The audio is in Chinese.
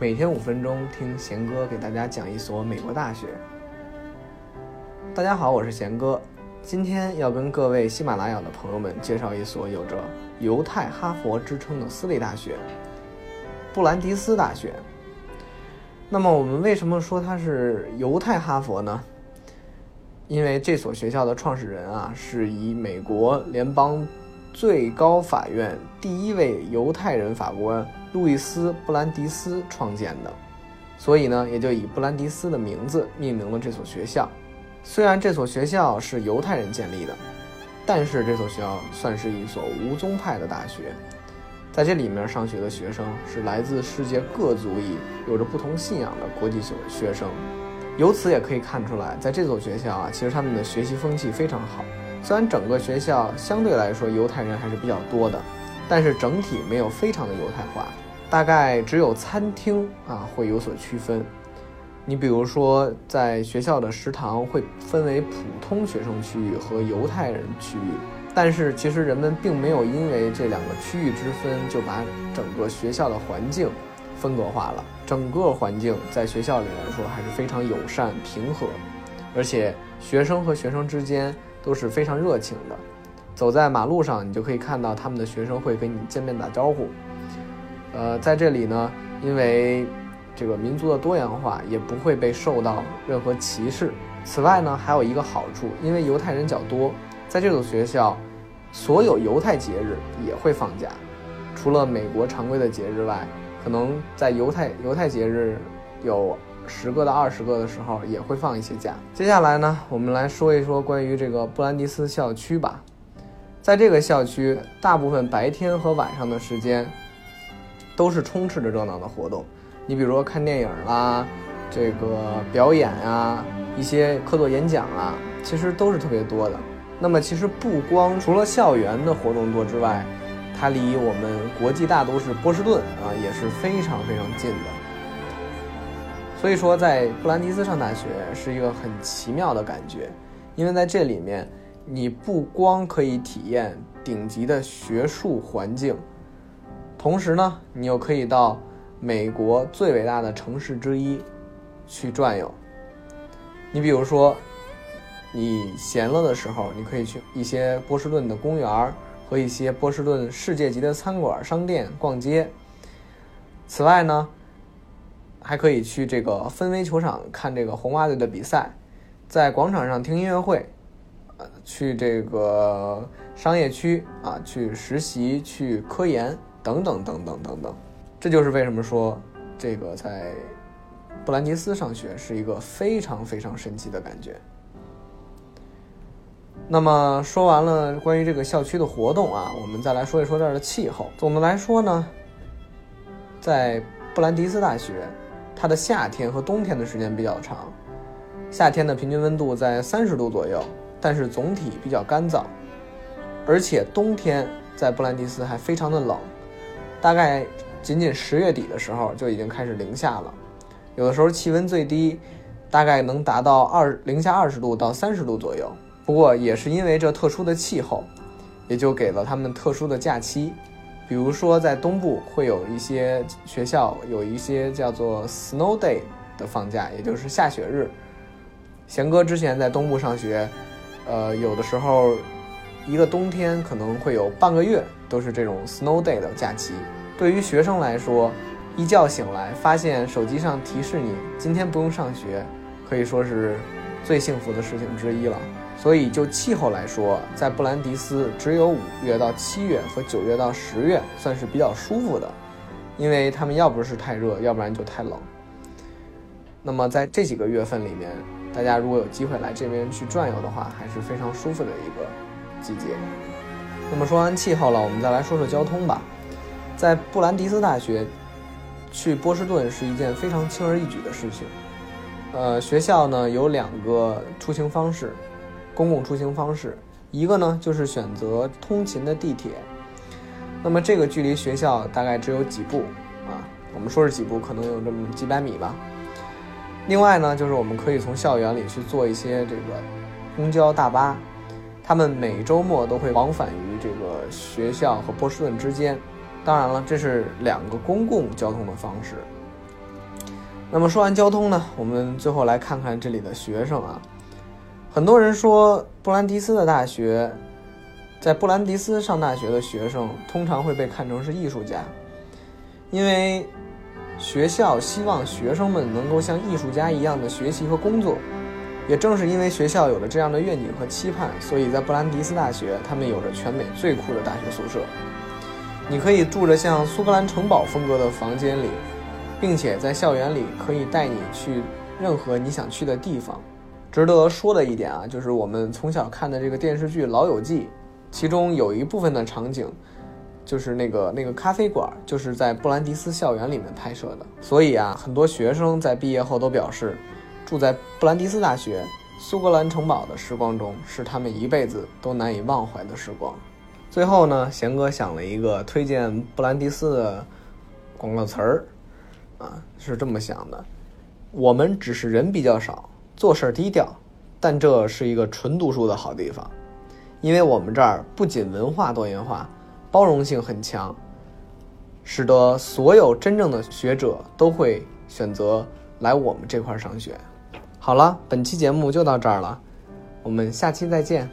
每天五分钟，听贤哥给大家讲一所美国大学。大家好，我是贤哥，今天要跟各位喜马拉雅的朋友们介绍一所有着“犹太哈佛”之称的私立大学——布兰迪斯大学。那么，我们为什么说它是犹太哈佛呢？因为这所学校的创始人啊，是以美国联邦最高法院第一位犹太人法官路易斯·布兰迪斯创建的，所以呢，也就以布兰迪斯的名字命名了这所学校。虽然这所学校是犹太人建立的，但是这所学校算是一所无宗派的大学。在这里面上学的学生是来自世界各族裔、有着不同信仰的国际学学生。由此也可以看出来，在这所学校啊，其实他们的学习风气非常好。虽然整个学校相对来说犹太人还是比较多的，但是整体没有非常的犹太化，大概只有餐厅啊会有所区分。你比如说，在学校的食堂会分为普通学生区域和犹太人区域，但是其实人们并没有因为这两个区域之分就把整个学校的环境分隔化了。整个环境在学校里来说还是非常友善平和，而且学生和学生之间都是非常热情的。走在马路上，你就可以看到他们的学生会跟你见面打招呼。呃，在这里呢，因为这个民族的多元化也不会被受到任何歧视。此外呢，还有一个好处，因为犹太人较多，在这所学校，所有犹太节日也会放假，除了美国常规的节日外，可能在犹太犹太节日有十个到二十个的时候也会放一些假。接下来呢，我们来说一说关于这个布兰迪斯校区吧。在这个校区，大部分白天和晚上的时间都是充斥着热闹的活动。你比如说看电影啦，这个表演啊，一些课座演讲啊，其实都是特别多的。那么其实不光除了校园的活动多之外，它离我们国际大都市波士顿啊也是非常非常近的。所以说，在布兰迪斯上大学是一个很奇妙的感觉，因为在这里面，你不光可以体验顶级的学术环境，同时呢，你又可以到美国最伟大的城市之一去转悠。你比如说，你闲了的时候，你可以去一些波士顿的公园和一些波士顿世界级的餐馆、商店逛街。此外呢，还可以去这个芬威球场看这个红袜队的比赛，在广场上听音乐会，呃，去这个商业区啊去实习、去科研等等等等等等。这就是为什么说这个在布兰迪斯上学是一个非常非常神奇的感觉。那么说完了关于这个校区的活动啊，我们再来说一说这儿的气候。总的来说呢，在布兰迪斯大学，它的夏天和冬天的时间比较长，夏天的平均温度在三十度左右，但是总体比较干燥，而且冬天在布兰迪斯还非常的冷，大概仅仅十月底的时候就已经开始零下了，有的时候气温最低大概能达到二零下二十度到三十度左右。不过也是因为这特殊的气候，也就给了他们特殊的假期。比如说，在东部会有一些学校有一些叫做 Snow Day 的放假，也就是下雪日。贤哥之前在东部上学，呃，有的时候一个冬天可能会有半个月都是这种 Snow Day 的假期。对于学生来说，一觉醒来发现手机上提示你今天不用上学，可以说是最幸福的事情之一了。所以，就气候来说，在布兰迪斯只有五月到七月和九月到十月算是比较舒服的，因为他们要不是太热，要不然就太冷。那么在这几个月份里面，大家如果有机会来这边去转悠的话，还是非常舒服的一个季节。那么说完气候了，我们再来说说交通吧。在布兰迪斯大学去波士顿是一件非常轻而易举的事情。呃，学校呢有两个出行方式。公共出行方式，一个呢就是选择通勤的地铁，那么这个距离学校大概只有几步啊，我们说是几步，可能有这么几百米吧。另外呢，就是我们可以从校园里去坐一些这个公交大巴，他们每周末都会往返于这个学校和波士顿之间。当然了，这是两个公共交通的方式。那么说完交通呢，我们最后来看看这里的学生啊。很多人说布兰迪斯的大学，在布兰迪斯上大学的学生通常会被看成是艺术家，因为学校希望学生们能够像艺术家一样的学习和工作。也正是因为学校有了这样的愿景和期盼，所以在布兰迪斯大学，他们有着全美最酷的大学宿舍。你可以住着像苏格兰城堡风格的房间里，并且在校园里可以带你去任何你想去的地方。值得说的一点啊，就是我们从小看的这个电视剧《老友记》，其中有一部分的场景，就是那个那个咖啡馆，就是在布兰迪斯校园里面拍摄的。所以啊，很多学生在毕业后都表示。住在布兰迪斯大学苏格兰城堡的时光中，是他们一辈子都难以忘怀的时光。最后呢，贤哥想了一个推荐布兰迪斯的广告词儿，啊，是这么想的：我们只是人比较少，做事低调，但这是一个纯读书的好地方，因为我们这儿不仅文化多元化，包容性很强，使得所有真正的学者都会选择来我们这块上学。好了，本期节目就到这儿了，我们下期再见。